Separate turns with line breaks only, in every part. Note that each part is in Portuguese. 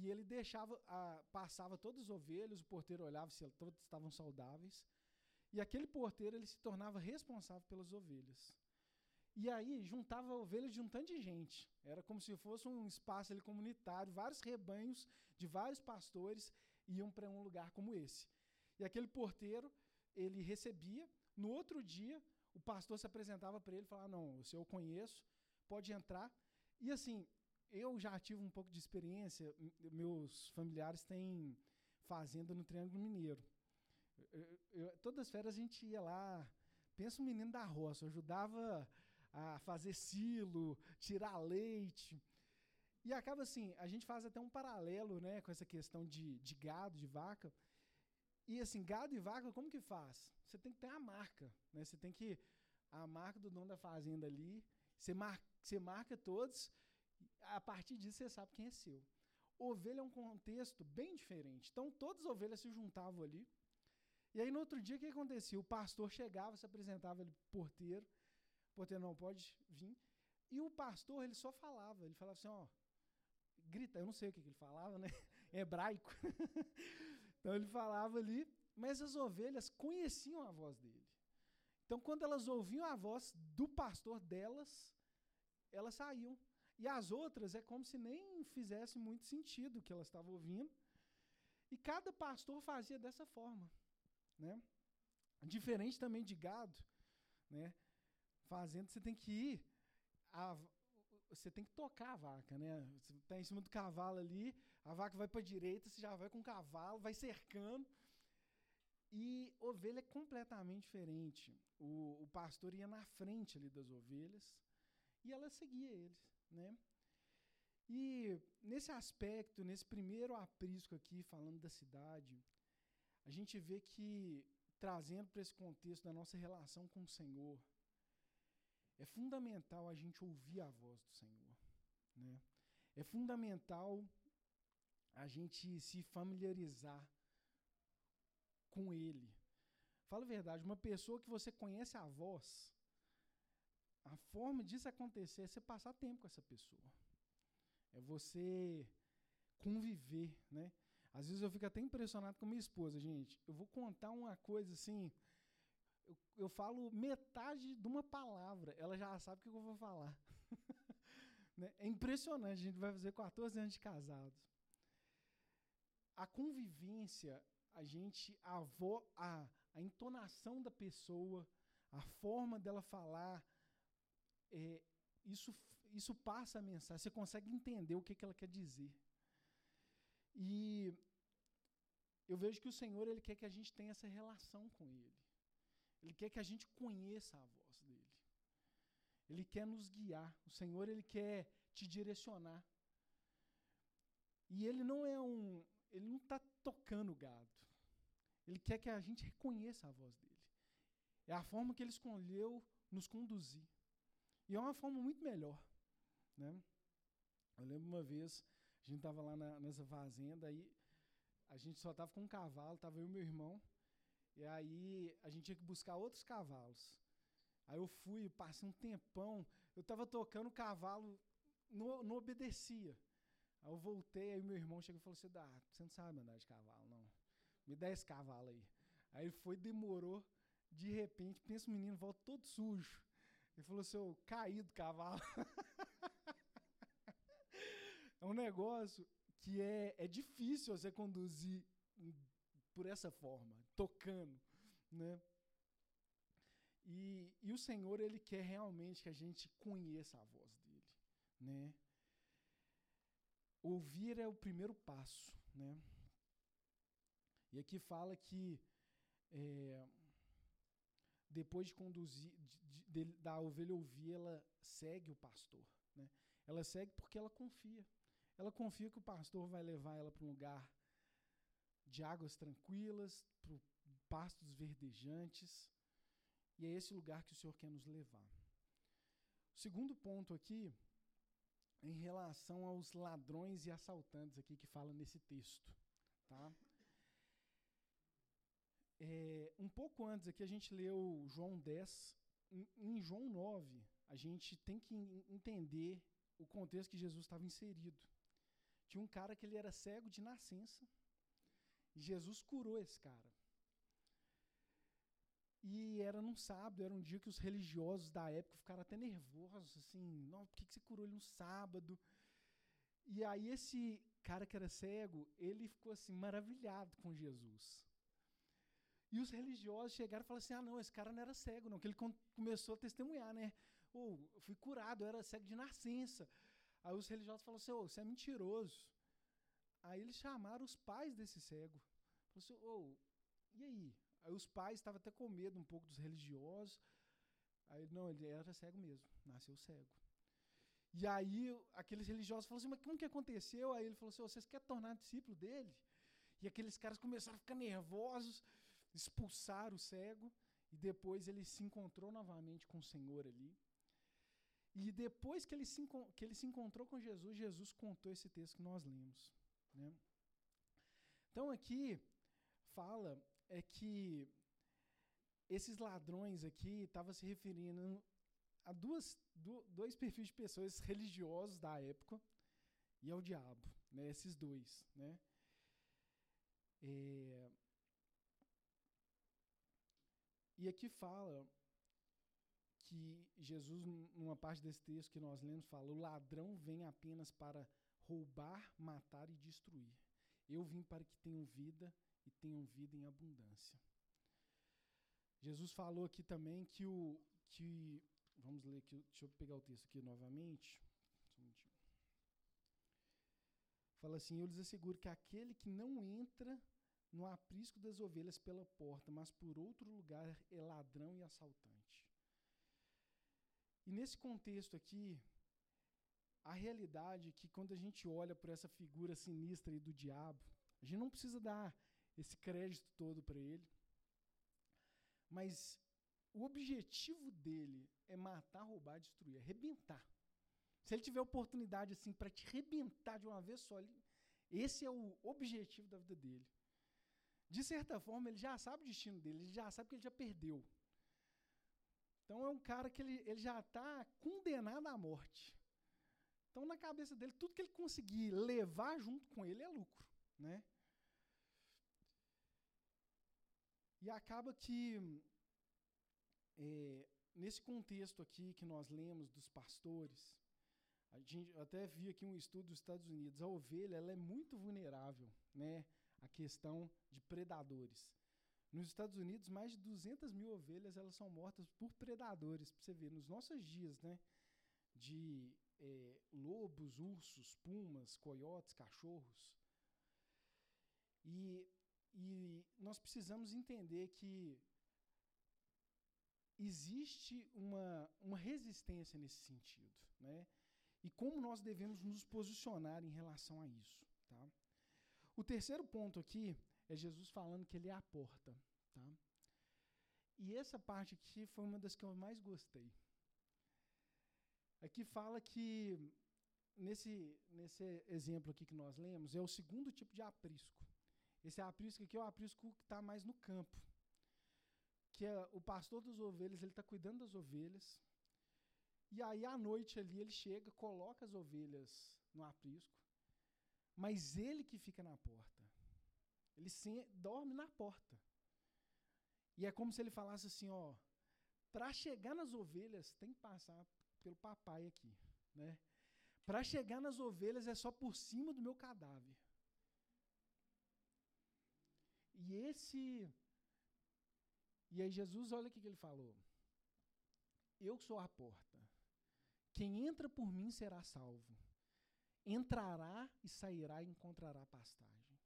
e ele deixava, a, passava todas as ovelhas, o porteiro olhava se todas estavam saudáveis, e aquele porteiro ele se tornava responsável pelas ovelhas. E aí juntava ovelhas de um tanto de gente. Era como se fosse um espaço ali comunitário, vários rebanhos de vários pastores iam para um lugar como esse. E aquele porteiro, ele recebia, no outro dia, o pastor se apresentava para ele e falava: Não, se eu conheço, pode entrar. E assim, eu já tive um pouco de experiência, meus familiares têm fazenda no Triângulo Mineiro. Eu, eu, todas as férias a gente ia lá, pensa um menino da roça, ajudava a fazer silo, tirar leite. E acaba assim, a gente faz até um paralelo né, com essa questão de, de gado, de vaca. E assim, gado e vaca, como que faz? Você tem que ter a marca. Né? Você tem que. A marca do dono da fazenda ali. Você, mar, você marca todos. A partir disso você sabe quem é seu. Ovelha é um contexto bem diferente. Então todas as ovelhas se juntavam ali. E aí no outro dia o que acontecia? O pastor chegava, se apresentava ali porteiro. Porteiro não pode vir. E o pastor, ele só falava. Ele falava assim, ó. Grita, eu não sei o que, ele falava, né? Em hebraico. então ele falava ali, mas as ovelhas conheciam a voz dele. Então, quando elas ouviam a voz do pastor delas, elas saíam. E as outras é como se nem fizesse muito sentido o que elas estavam ouvindo. E cada pastor fazia dessa forma, né? Diferente também de gado, né? Fazendo, você tem que ir, a, você tem que tocar a vaca, né? Você está em cima do cavalo ali, a vaca vai para a direita, você já vai com o cavalo, vai cercando. E ovelha é completamente diferente. O, o pastor ia na frente ali das ovelhas e ela seguia ele, né? E nesse aspecto, nesse primeiro aprisco aqui, falando da cidade, a gente vê que, trazendo para esse contexto da nossa relação com o Senhor, é fundamental a gente ouvir a voz do Senhor. Né? É fundamental a gente se familiarizar com Ele. Fala a verdade, uma pessoa que você conhece a voz, a forma disso acontecer é você passar tempo com essa pessoa. É você conviver, né? Às vezes eu fico até impressionado com minha esposa, gente. Eu vou contar uma coisa assim, eu, eu falo metade de uma palavra, ela já sabe o que eu vou falar. né? É impressionante, a gente vai fazer 14 anos de casados. A convivência, a gente, a, vo, a, a entonação da pessoa, a forma dela falar, é, isso, isso passa a mensagem, você consegue entender o que, que ela quer dizer. E eu vejo que o Senhor ele quer que a gente tenha essa relação com Ele. Ele quer que a gente conheça a voz dele. Ele quer nos guiar. O Senhor ele quer te direcionar. E ele não é um, ele não está tocando o gado. Ele quer que a gente reconheça a voz dele. É a forma que ele escolheu nos conduzir. E é uma forma muito melhor. Né? Eu lembro uma vez, a gente estava lá na, nessa fazenda, aí a gente só estava com um cavalo, estava eu e meu irmão. E aí a gente tinha que buscar outros cavalos. Aí eu fui, passei um tempão, eu estava tocando o cavalo, não, não obedecia. Aí eu voltei, aí meu irmão chegou e falou assim, ah, você não sabe andar de cavalo, não. Me dá esse cavalo aí. Aí foi, demorou, de repente, pensa o menino, volta todo sujo. Ele falou assim, eu caí do cavalo. é um negócio que é, é difícil você conduzir por essa forma, tocando, né? E, e o Senhor, Ele quer realmente que a gente conheça a voz dEle, né? Ouvir é o primeiro passo, né? E aqui fala que é, depois de conduzir, de, de, da ovelha ouvir, ela segue o pastor, né? Ela segue porque ela confia. Ela confia que o pastor vai levar ela para um lugar de águas tranquilas, para pastos verdejantes. E é esse lugar que o Senhor quer nos levar. O segundo ponto aqui, em relação aos ladrões e assaltantes aqui que fala nesse texto. Tá? É, um pouco antes aqui a gente leu João 10. Em, em João 9, a gente tem que entender o contexto que Jesus estava inserido. tinha um cara que ele era cego de nascença. E Jesus curou esse cara. E era num sábado, era um dia que os religiosos da época ficaram até nervosos, assim, não, por que, que você curou ele no sábado? E aí esse cara que era cego, ele ficou assim, maravilhado com Jesus. E os religiosos chegaram e falaram assim, ah não, esse cara não era cego não, que ele começou a testemunhar, né? Ou, oh, fui curado, eu era cego de nascença. Aí os religiosos falaram assim, oh, você é mentiroso. Aí eles chamaram os pais desse cego. Falaram assim, oh, e aí? Aí os pais estavam até com medo um pouco dos religiosos. Aí, não, ele era cego mesmo, nasceu cego. E aí aqueles religiosos falaram assim, mas como que aconteceu? Aí ele falou assim, vocês querem tornar discípulo dele? E aqueles caras começaram a ficar nervosos, expulsaram o cego, e depois ele se encontrou novamente com o Senhor ali. E depois que ele se, que ele se encontrou com Jesus, Jesus contou esse texto que nós lemos. Né? Então aqui fala é que esses ladrões aqui estavam se referindo a duas, do, dois perfis de pessoas religiosos da época e ao diabo, né? Esses dois, né? É, e aqui fala que Jesus, numa parte desse texto que nós lemos, fala: o ladrão vem apenas para roubar, matar e destruir. Eu vim para que tenham vida e tenham vida em abundância. Jesus falou aqui também que o que vamos ler aqui, deixa eu pegar o texto aqui novamente. Um Fala assim: Eu lhes asseguro que aquele que não entra no aprisco das ovelhas pela porta, mas por outro lugar é ladrão e assaltante. E nesse contexto aqui, a realidade é que quando a gente olha por essa figura sinistra aí do diabo, a gente não precisa dar esse crédito todo para ele. Mas o objetivo dele é matar, roubar, destruir, arrebentar. Se ele tiver oportunidade assim para te arrebentar de uma vez só, ele, esse é o objetivo da vida dele. De certa forma, ele já sabe o destino dele, ele já sabe que ele já perdeu. Então é um cara que ele, ele já está condenado à morte. Então, na cabeça dele, tudo que ele conseguir levar junto com ele é lucro. Né? E acaba que, é, nesse contexto aqui que nós lemos dos pastores, a gente até vi aqui um estudo dos Estados Unidos, a ovelha ela é muito vulnerável né, à questão de predadores. Nos Estados Unidos, mais de 200 mil ovelhas elas são mortas por predadores. Para você ver, nos nossos dias, né, de é, lobos, ursos, pumas, coiotes, cachorros. E e nós precisamos entender que existe uma, uma resistência nesse sentido, né? E como nós devemos nos posicionar em relação a isso, tá? O terceiro ponto aqui é Jesus falando que ele é a porta, tá? E essa parte aqui foi uma das que eu mais gostei. Aqui fala que nesse nesse exemplo aqui que nós lemos é o segundo tipo de aprisco. Esse aprisco aqui é o aprisco que está mais no campo. Que é o pastor das ovelhas, ele está cuidando das ovelhas. E aí, à noite ali, ele chega, coloca as ovelhas no aprisco. Mas ele que fica na porta. Ele se, dorme na porta. E é como se ele falasse assim, ó, para chegar nas ovelhas tem que passar pelo papai aqui, né? Para chegar nas ovelhas é só por cima do meu cadáver. E esse. E aí, Jesus, olha o que ele falou. Eu sou a porta. Quem entra por mim será salvo. Entrará e sairá e encontrará pastagem.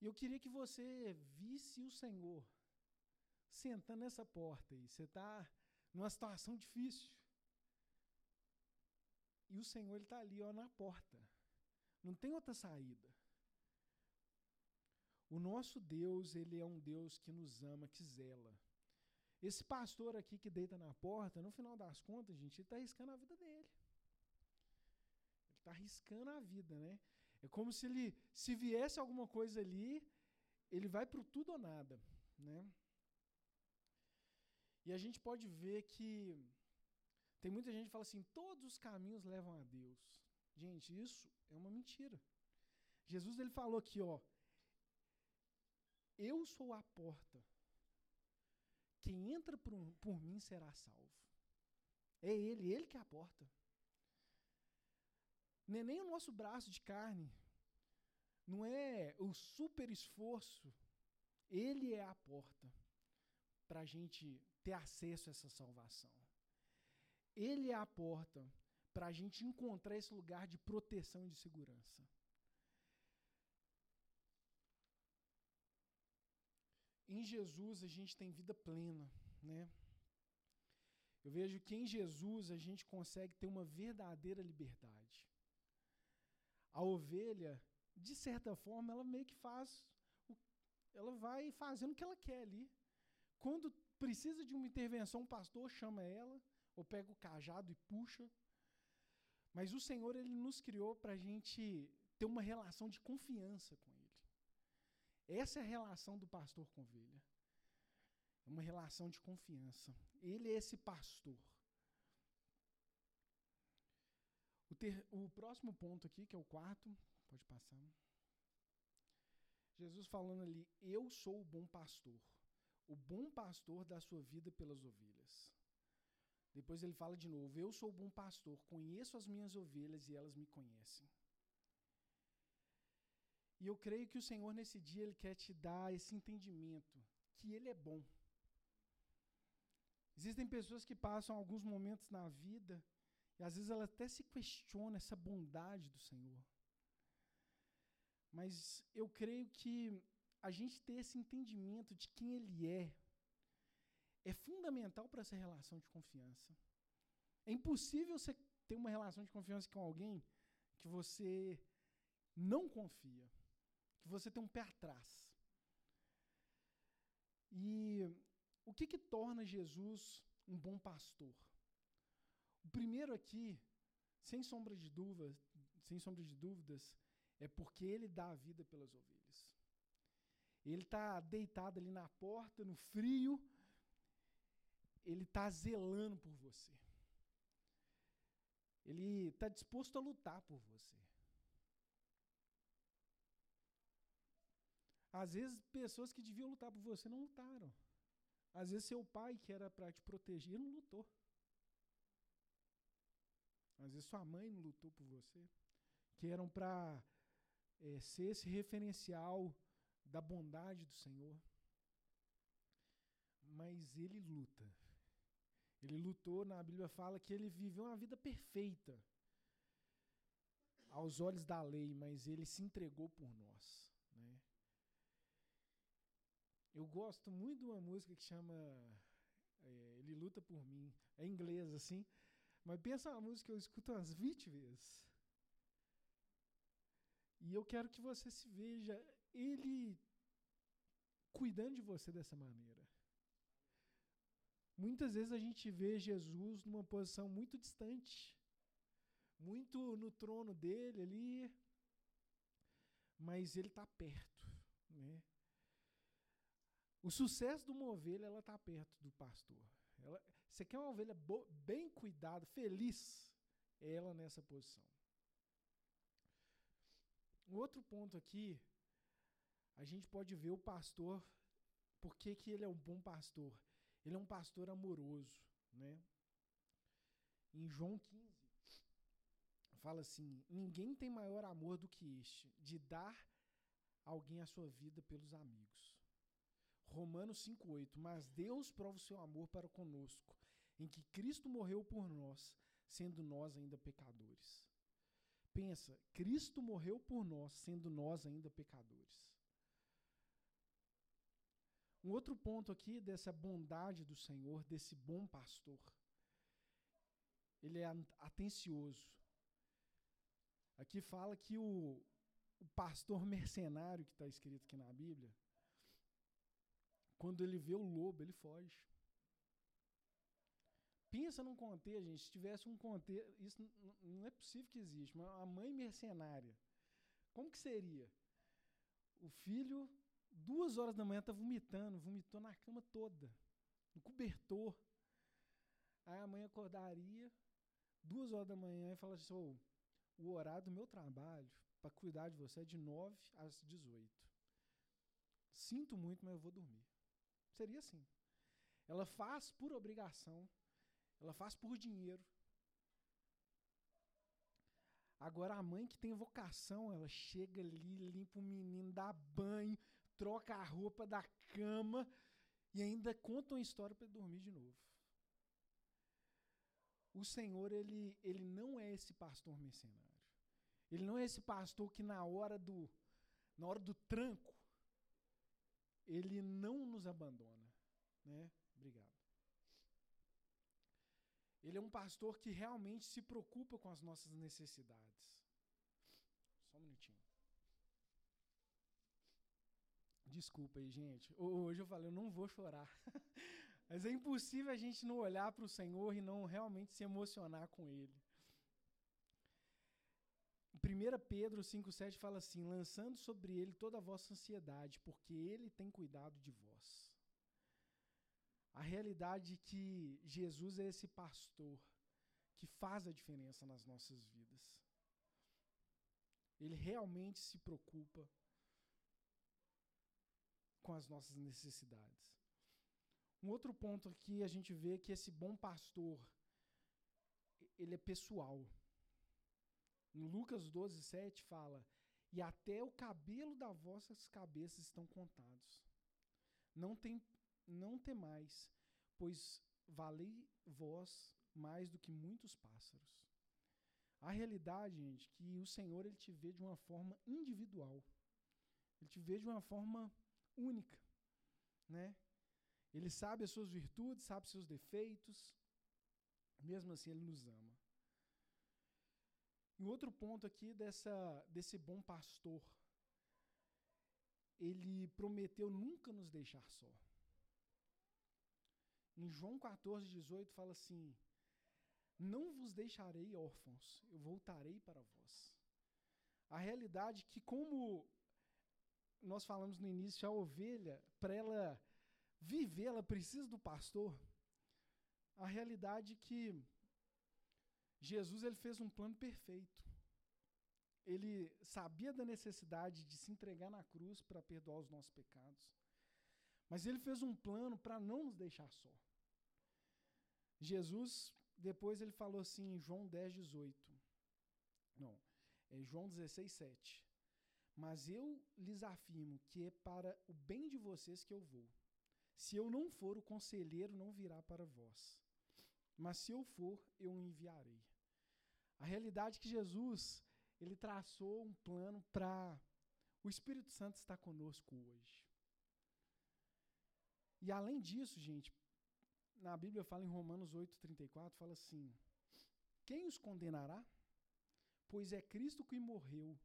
E eu queria que você visse o Senhor sentando nessa porta aí. Você está numa situação difícil. E o Senhor está ali ó, na porta. Não tem outra saída. O nosso Deus, ele é um Deus que nos ama, que zela. Esse pastor aqui que deita na porta, no final das contas, gente, ele está arriscando a vida dele. Está arriscando a vida, né? É como se ele, se viesse alguma coisa ali, ele vai para o tudo ou nada, né? E a gente pode ver que tem muita gente que fala assim, todos os caminhos levam a Deus. Gente, isso é uma mentira. Jesus ele falou aqui, ó, eu sou a porta. Quem entra por, por mim será salvo. É ele, ele que é a porta. Não é nem o nosso braço de carne. Não é o super esforço. Ele é a porta para a gente ter acesso a essa salvação. Ele é a porta para a gente encontrar esse lugar de proteção e de segurança. Em Jesus a gente tem vida plena, né? Eu vejo que em Jesus a gente consegue ter uma verdadeira liberdade. A ovelha, de certa forma, ela meio que faz, ela vai fazendo o que ela quer ali. Quando precisa de uma intervenção, o pastor chama ela, ou pega o cajado e puxa. Mas o Senhor, Ele nos criou para a gente ter uma relação de confiança com Ele. Essa é a relação do pastor com ovelha. É uma relação de confiança. Ele é esse pastor. O, ter, o próximo ponto aqui, que é o quarto, pode passar. Jesus falando ali, eu sou o bom pastor. O bom pastor dá sua vida pelas ovelhas. Depois ele fala de novo, eu sou o bom pastor, conheço as minhas ovelhas e elas me conhecem. E eu creio que o Senhor nesse dia ele quer te dar esse entendimento que ele é bom. Existem pessoas que passam alguns momentos na vida e às vezes ela até se questiona essa bondade do Senhor. Mas eu creio que a gente ter esse entendimento de quem ele é é fundamental para essa relação de confiança. É impossível você ter uma relação de confiança com alguém que você não confia que você tem um pé atrás. E o que, que torna Jesus um bom pastor? O primeiro aqui, sem sombra de dúvidas, sem sombra de dúvidas, é porque ele dá a vida pelas ovelhas. Ele está deitado ali na porta, no frio, ele está zelando por você. Ele está disposto a lutar por você. Às vezes, pessoas que deviam lutar por você não lutaram. Às vezes, seu pai, que era para te proteger, não lutou. Às vezes, sua mãe não lutou por você. Que eram para é, ser esse referencial da bondade do Senhor. Mas ele luta. Ele lutou, na Bíblia fala que ele viveu uma vida perfeita aos olhos da lei, mas ele se entregou por nós. Eu gosto muito de uma música que chama é, Ele Luta por Mim. É inglês, assim. Mas pensa uma música que eu escuto umas 20 vezes. E eu quero que você se veja Ele cuidando de você dessa maneira. Muitas vezes a gente vê Jesus numa posição muito distante, muito no trono dele ali, mas ele está perto, né? O sucesso de uma ovelha, ela está perto do pastor. Ela, você quer uma ovelha bem cuidada, feliz, é ela nessa posição. Um outro ponto aqui, a gente pode ver o pastor, por que, ele é um bom pastor? Ele é um pastor amoroso, né? Em João 15, fala assim: Ninguém tem maior amor do que este, de dar alguém a sua vida pelos amigos. Romanos 5,8: Mas Deus prova o seu amor para conosco, em que Cristo morreu por nós, sendo nós ainda pecadores. Pensa, Cristo morreu por nós, sendo nós ainda pecadores. Um outro ponto aqui dessa bondade do Senhor, desse bom pastor. Ele é atencioso. Aqui fala que o, o pastor mercenário que está escrito aqui na Bíblia, quando ele vê o lobo, ele foge. Pensa num contexto, gente. Se tivesse um contexto. Isso não é possível que exista, mas a mãe mercenária. Como que seria? O filho, duas horas da manhã, está vomitando, vomitou na cama toda, no cobertor. Aí a mãe acordaria, duas horas da manhã, e fala assim: oh, o horário do meu trabalho para cuidar de você é de 9 às 18. Sinto muito, mas eu vou dormir. Seria assim. Ela faz por obrigação, ela faz por dinheiro. Agora a mãe que tem vocação, ela chega ali, limpa o menino, dá banho, troca a roupa da cama e ainda conta uma história para dormir de novo. O Senhor, ele, ele não é esse pastor mercenário. Ele não é esse pastor que na hora do na hora do tranco ele não nos abandona, né? Obrigado. Ele é um pastor que realmente se preocupa com as nossas necessidades. Só um minutinho. Desculpa aí, gente. Hoje eu falei, eu não vou chorar. Mas é impossível a gente não olhar para o Senhor e não realmente se emocionar com Ele. 1 Pedro 5,7 fala assim: lançando sobre ele toda a vossa ansiedade, porque ele tem cuidado de vós. A realidade é que Jesus é esse pastor que faz a diferença nas nossas vidas. Ele realmente se preocupa com as nossas necessidades. Um outro ponto aqui a gente vê que esse bom pastor ele é pessoal. Em Lucas 12, 7 fala: E até o cabelo das vossas cabeças estão contados. Não, tem, não temais, pois valei vós mais do que muitos pássaros. A realidade, gente, que o Senhor ele te vê de uma forma individual. Ele te vê de uma forma única, né? Ele sabe as suas virtudes, sabe seus defeitos. Mesmo assim, ele nos ama. E outro ponto aqui dessa, desse bom pastor, ele prometeu nunca nos deixar só. Em João 14, 18 fala assim: Não vos deixarei órfãos, eu voltarei para vós. A realidade é que, como nós falamos no início, a ovelha, para ela viver, ela precisa do pastor. A realidade é que Jesus ele fez um plano perfeito. Ele sabia da necessidade de se entregar na cruz para perdoar os nossos pecados. Mas ele fez um plano para não nos deixar só. Jesus, depois ele falou assim em João 10, 18. Não, é João 16, 7. Mas eu lhes afirmo que é para o bem de vocês que eu vou. Se eu não for, o conselheiro não virá para vós. Mas se eu for, eu o enviarei. A realidade é que Jesus, ele traçou um plano para o Espírito Santo estar conosco hoje. E além disso, gente, na Bíblia fala em Romanos 8:34, fala assim: Quem os condenará? Pois é Cristo que morreu,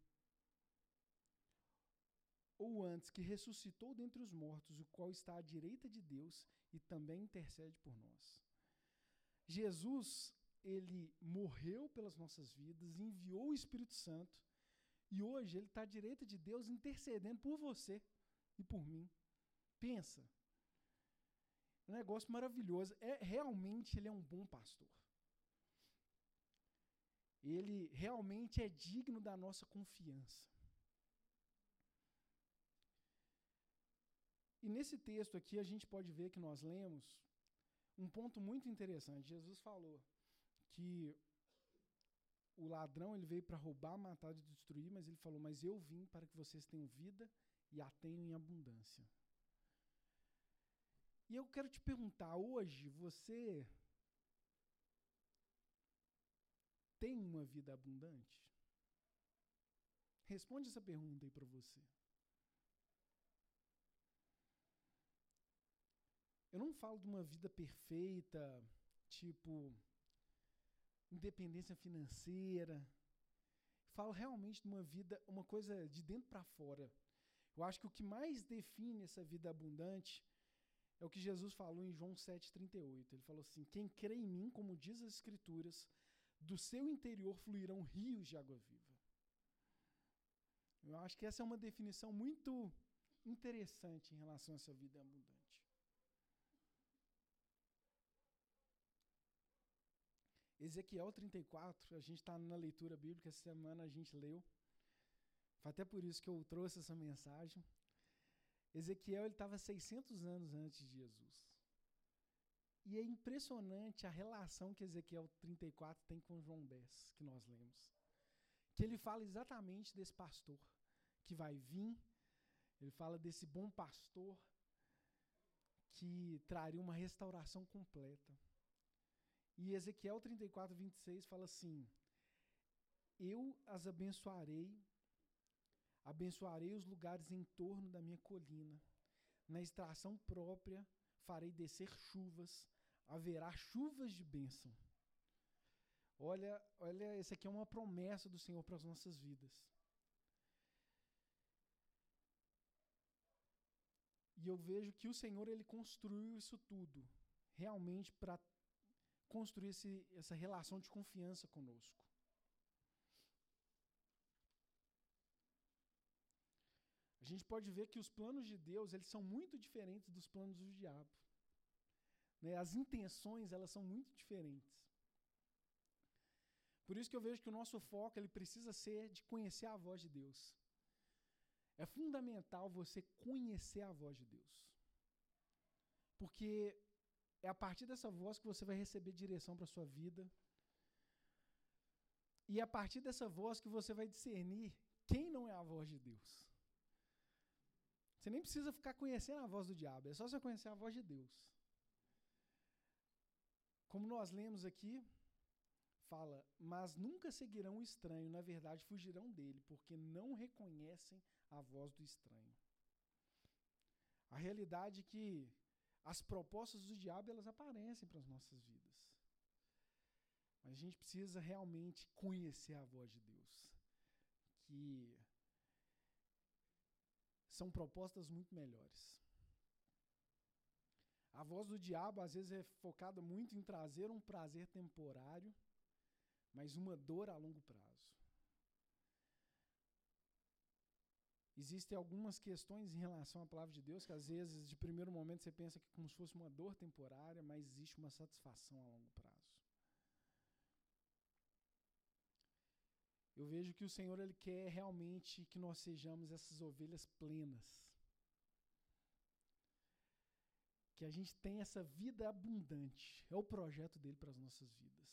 ou antes que ressuscitou dentre os mortos, o qual está à direita de Deus e também intercede por nós. Jesus, ele morreu pelas nossas vidas, enviou o Espírito Santo, e hoje ele está à direita de Deus intercedendo por você e por mim. Pensa. Um negócio maravilhoso. É realmente ele é um bom pastor. Ele realmente é digno da nossa confiança. E nesse texto aqui a gente pode ver que nós lemos um ponto muito interessante. Jesus falou que o ladrão ele veio para roubar, matar e destruir, mas ele falou: "Mas eu vim para que vocês tenham vida e a tenham em abundância". E eu quero te perguntar, hoje você tem uma vida abundante? Responde essa pergunta aí para você. Eu não falo de uma vida perfeita, tipo independência financeira. Falo realmente de uma vida, uma coisa de dentro para fora. Eu acho que o que mais define essa vida abundante é o que Jesus falou em João 7,38. Ele falou assim: Quem crê em mim, como diz as Escrituras, do seu interior fluirão rios de água viva. Eu acho que essa é uma definição muito interessante em relação a essa vida abundante. Ezequiel 34, a gente está na leitura bíblica, essa semana a gente leu. Foi até por isso que eu trouxe essa mensagem. Ezequiel estava 600 anos antes de Jesus. E é impressionante a relação que Ezequiel 34 tem com João 10, que nós lemos. Que ele fala exatamente desse pastor que vai vir, ele fala desse bom pastor que traria uma restauração completa. E Ezequiel 34, 26 fala assim: Eu as abençoarei, abençoarei os lugares em torno da minha colina. Na estação própria farei descer chuvas, haverá chuvas de bênção. Olha, olha, essa aqui é uma promessa do Senhor para as nossas vidas. E eu vejo que o Senhor ele construiu isso tudo realmente para construir esse, essa relação de confiança conosco. Gente pode ver que os planos de Deus eles são muito diferentes dos planos do diabo. Né? As intenções elas são muito diferentes. Por isso que eu vejo que o nosso foco ele precisa ser de conhecer a voz de Deus. É fundamental você conhecer a voz de Deus. Porque é a partir dessa voz que você vai receber direção para a sua vida. E é a partir dessa voz que você vai discernir quem não é a voz de Deus. Você nem precisa ficar conhecendo a voz do diabo, é só você conhecer a voz de Deus. Como nós lemos aqui, fala: Mas nunca seguirão o estranho, na verdade fugirão dele, porque não reconhecem a voz do estranho. A realidade é que as propostas do diabo elas aparecem para as nossas vidas. Mas a gente precisa realmente conhecer a voz de Deus, que são propostas muito melhores. A voz do diabo às vezes é focada muito em trazer um prazer temporário, mas uma dor a longo prazo. Existem algumas questões em relação à palavra de Deus que às vezes, de primeiro momento, você pensa que é como se fosse uma dor temporária, mas existe uma satisfação a longo prazo. Eu vejo que o Senhor ele quer realmente que nós sejamos essas ovelhas plenas. Que a gente tenha essa vida abundante. É o projeto dele para as nossas vidas.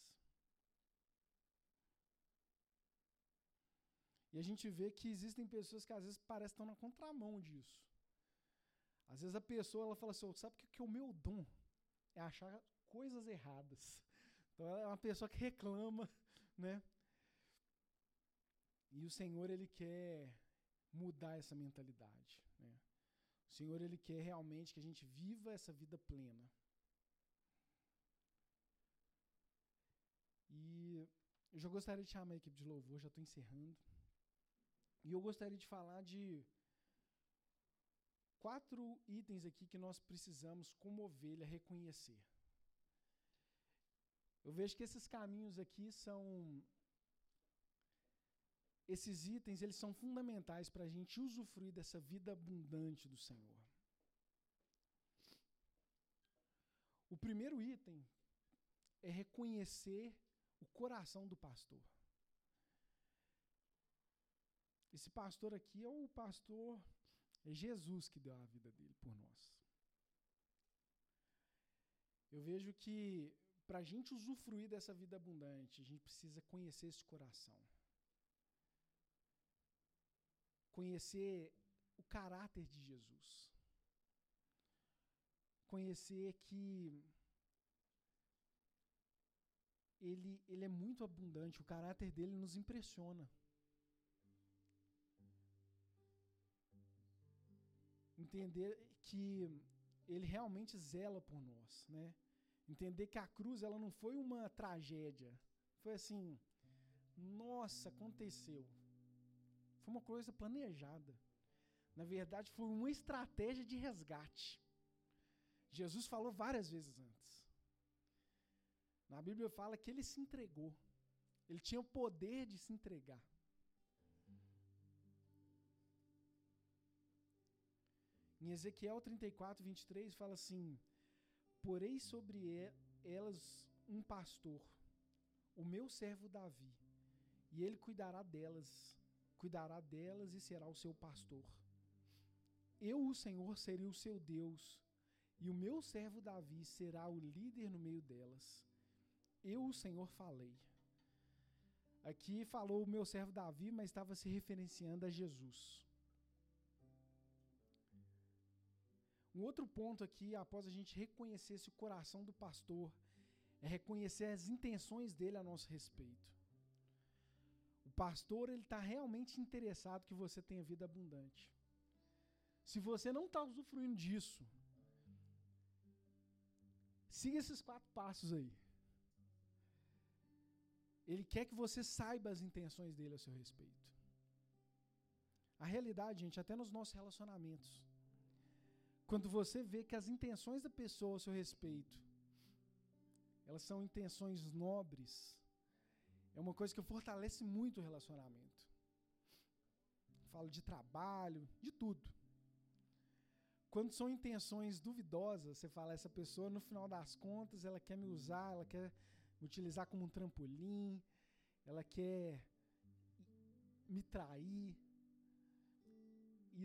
E a gente vê que existem pessoas que às vezes parecem estar na contramão disso. Às vezes a pessoa ela fala assim, sabe que, que o meu dom é achar coisas erradas. Então ela é uma pessoa que reclama, né? E o Senhor ele quer mudar essa mentalidade, né? O Senhor ele quer realmente que a gente viva essa vida plena. E eu já gostaria de chamar a equipe de louvor, já estou encerrando. E eu gostaria de falar de quatro itens aqui que nós precisamos, como ovelha, reconhecer. Eu vejo que esses caminhos aqui são. Esses itens, eles são fundamentais para a gente usufruir dessa vida abundante do Senhor. O primeiro item é reconhecer o coração do pastor. Esse pastor aqui é o pastor é Jesus que deu a vida dele por nós. Eu vejo que para a gente usufruir dessa vida abundante, a gente precisa conhecer esse coração. Conhecer o caráter de Jesus. Conhecer que ele, ele é muito abundante, o caráter dele nos impressiona. entender que ele realmente zela por nós, né? Entender que a cruz ela não foi uma tragédia. Foi assim, nossa, aconteceu. Foi uma coisa planejada. Na verdade, foi uma estratégia de resgate. Jesus falou várias vezes antes. Na Bíblia fala que ele se entregou. Ele tinha o poder de se entregar. Em Ezequiel 34, 23, fala assim: Porei sobre elas um pastor, o meu servo Davi, e ele cuidará delas, cuidará delas e será o seu pastor. Eu, o Senhor, serei o seu Deus, e o meu servo Davi será o líder no meio delas. Eu, o Senhor, falei. Aqui falou o meu servo Davi, mas estava se referenciando a Jesus. Um outro ponto aqui, após a gente reconhecer esse coração do pastor, é reconhecer as intenções dele a nosso respeito. Pastor ele está realmente interessado que você tenha vida abundante. Se você não está usufruindo disso, siga esses quatro passos aí. Ele quer que você saiba as intenções dele a seu respeito. A realidade, gente, até nos nossos relacionamentos. Quando você vê que as intenções da pessoa a seu respeito, elas são intenções nobres, é uma coisa que fortalece muito o relacionamento. Falo de trabalho, de tudo. Quando são intenções duvidosas, você fala, essa pessoa, no final das contas, ela quer me usar, ela quer utilizar como um trampolim, ela quer me trair.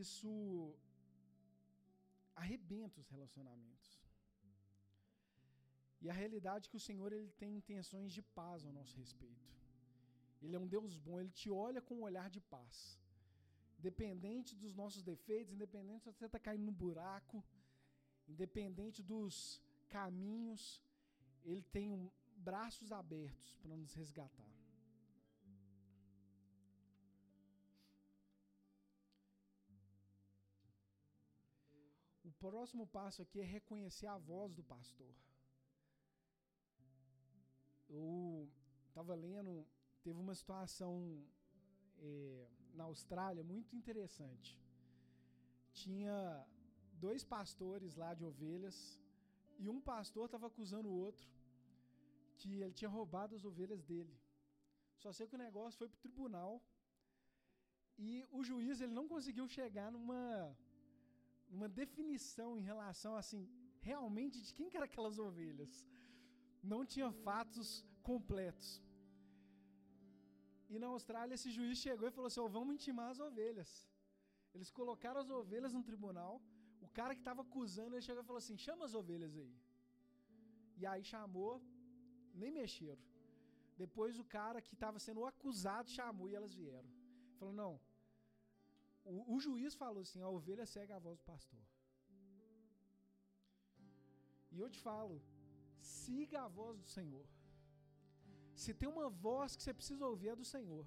Isso arrebenta os relacionamentos. E a realidade é que o Senhor ele tem intenções de paz ao nosso respeito. Ele é um Deus bom, ele te olha com um olhar de paz. Independente dos nossos defeitos, independente se você está caindo no buraco, independente dos caminhos, ele tem um, braços abertos para nos resgatar. O próximo passo aqui é reconhecer a voz do pastor. Eu estava lendo, teve uma situação é, na Austrália muito interessante. Tinha dois pastores lá de ovelhas e um pastor estava acusando o outro que ele tinha roubado as ovelhas dele. Só sei que o negócio foi para o tribunal e o juiz ele não conseguiu chegar numa, numa definição em relação assim realmente de quem que eram aquelas ovelhas. Não tinha fatos completos. E na Austrália esse juiz chegou e falou assim: oh, vamos intimar as ovelhas. Eles colocaram as ovelhas no tribunal. O cara que estava acusando, ele chegou e falou assim: chama as ovelhas aí. E aí chamou, nem mexeram. Depois o cara que estava sendo acusado chamou e elas vieram. Falou: não. O, o, juiz falou assim: a ovelha segue a voz do pastor. E eu te falo: siga a voz do Senhor. Se tem uma voz que você precisa ouvir, é do Senhor.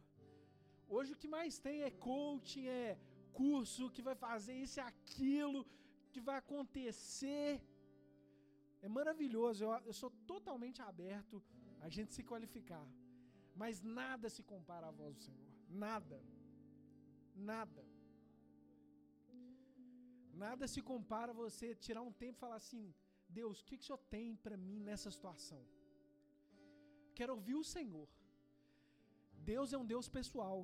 Hoje o que mais tem é coaching, é curso que vai fazer isso e aquilo, que vai acontecer. É maravilhoso, eu, eu sou totalmente aberto a gente se qualificar. Mas nada se compara à voz do Senhor. Nada. Nada. Nada se compara a você tirar um tempo e falar assim: Deus, o que, que o Senhor tem para mim nessa situação? Quero ouvir o Senhor. Deus é um Deus pessoal.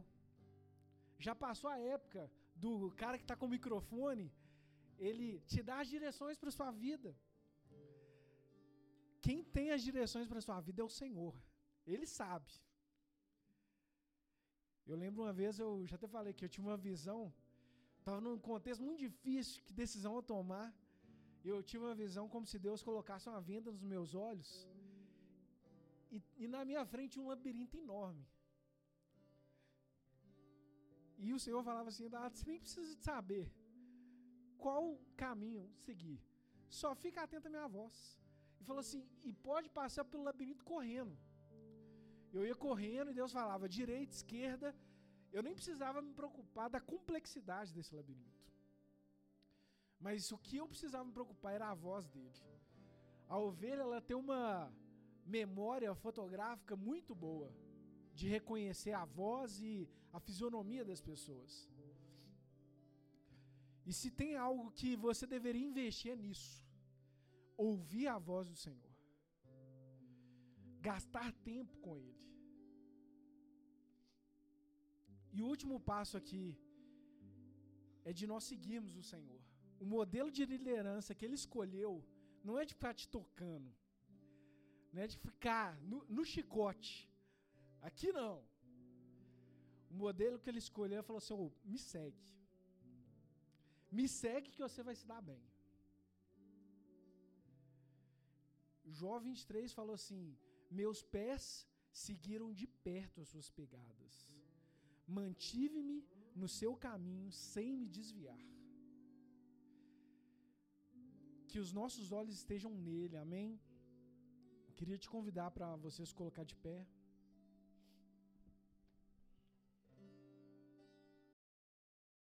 Já passou a época do cara que está com o microfone, ele te dá as direções para sua vida. Quem tem as direções para sua vida é o Senhor. Ele sabe. Eu lembro uma vez, eu já até falei que eu tinha uma visão, estava num contexto muito difícil, que decisão eu tomar. Eu tive uma visão como se Deus colocasse uma venda nos meus olhos e, e na minha frente um labirinto enorme. E o Senhor falava assim: ah, você nem precisa de saber qual caminho seguir. Só fica atento à minha voz. E falou assim: e pode passar pelo labirinto correndo. Eu ia correndo e Deus falava direita, esquerda. Eu nem precisava me preocupar da complexidade desse labirinto. Mas o que eu precisava me preocupar era a voz dele. A ovelha ela tem uma memória fotográfica muito boa de reconhecer a voz e a fisionomia das pessoas. E se tem algo que você deveria investir é nisso, ouvir a voz do Senhor, gastar tempo com Ele. E o último passo aqui é de nós seguirmos o Senhor. O modelo de liderança que Ele escolheu não é de ficar te tocando, não é de ficar no, no chicote, Aqui não. O modelo que ele escolheu falou assim: oh, me segue. Me segue que você vai se dar bem. Jó 23 falou assim: Meus pés seguiram de perto as suas pegadas. Mantive-me no seu caminho sem me desviar. Que os nossos olhos estejam nele, amém? Queria te convidar para vocês colocar de pé.